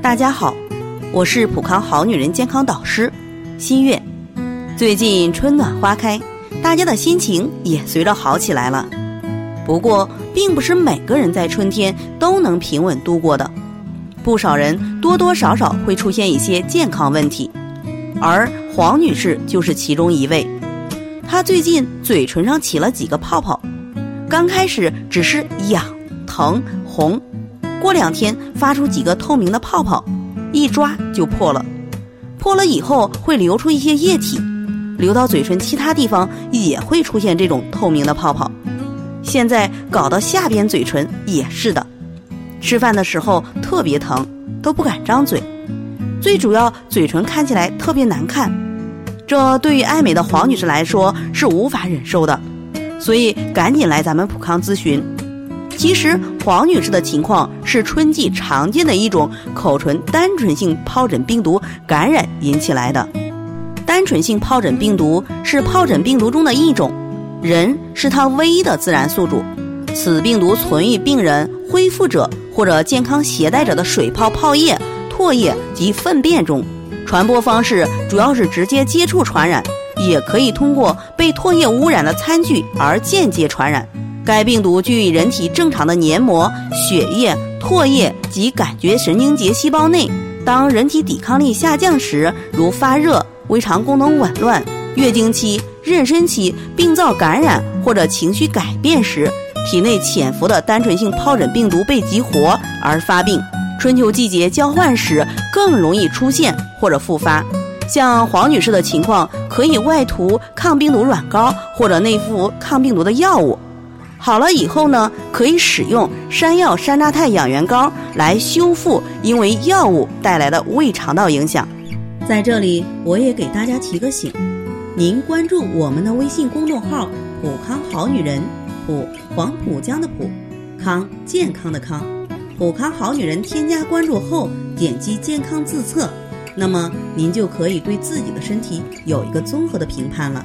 大家好，我是普康好女人健康导师新月。最近春暖花开，大家的心情也随着好起来了。不过，并不是每个人在春天都能平稳度过的，不少人多多少少会出现一些健康问题，而黄女士就是其中一位。她最近嘴唇上起了几个泡泡，刚开始只是痒、疼、红。过两天发出几个透明的泡泡，一抓就破了。破了以后会流出一些液体，流到嘴唇其他地方也会出现这种透明的泡泡。现在搞到下边嘴唇也是的，吃饭的时候特别疼，都不敢张嘴。最主要嘴唇看起来特别难看，这对于爱美的黄女士来说是无法忍受的，所以赶紧来咱们普康咨询。其实黄女士的情况是春季常见的一种口唇单纯性疱疹病毒感染引起来的。单纯性疱疹病毒是疱疹病毒中的一种，人是它唯一的自然宿主。此病毒存于病人、恢复者或者健康携带者的水泡、泡液、唾液及粪便中。传播方式主要是直接接触传染，也可以通过被唾液污染的餐具而间接传染。该病毒居于人体正常的黏膜、血液、唾液及感觉神经节细胞内。当人体抵抗力下降时，如发热、胃肠功能紊乱、月经期、妊娠期、病灶感染或者情绪改变时，体内潜伏的单纯性疱疹病毒被激活而发病。春秋季节交换时更容易出现或者复发。像黄女士的情况，可以外涂抗病毒软膏或者内服抗病毒的药物。好了以后呢，可以使用山药山楂肽养元膏来修复因为药物带来的胃肠道影响。在这里，我也给大家提个醒：您关注我们的微信公众号“普康好女人”，普黄浦江的浦，康健康的康，普康好女人。添加关注后，点击健康自测，那么您就可以对自己的身体有一个综合的评判了。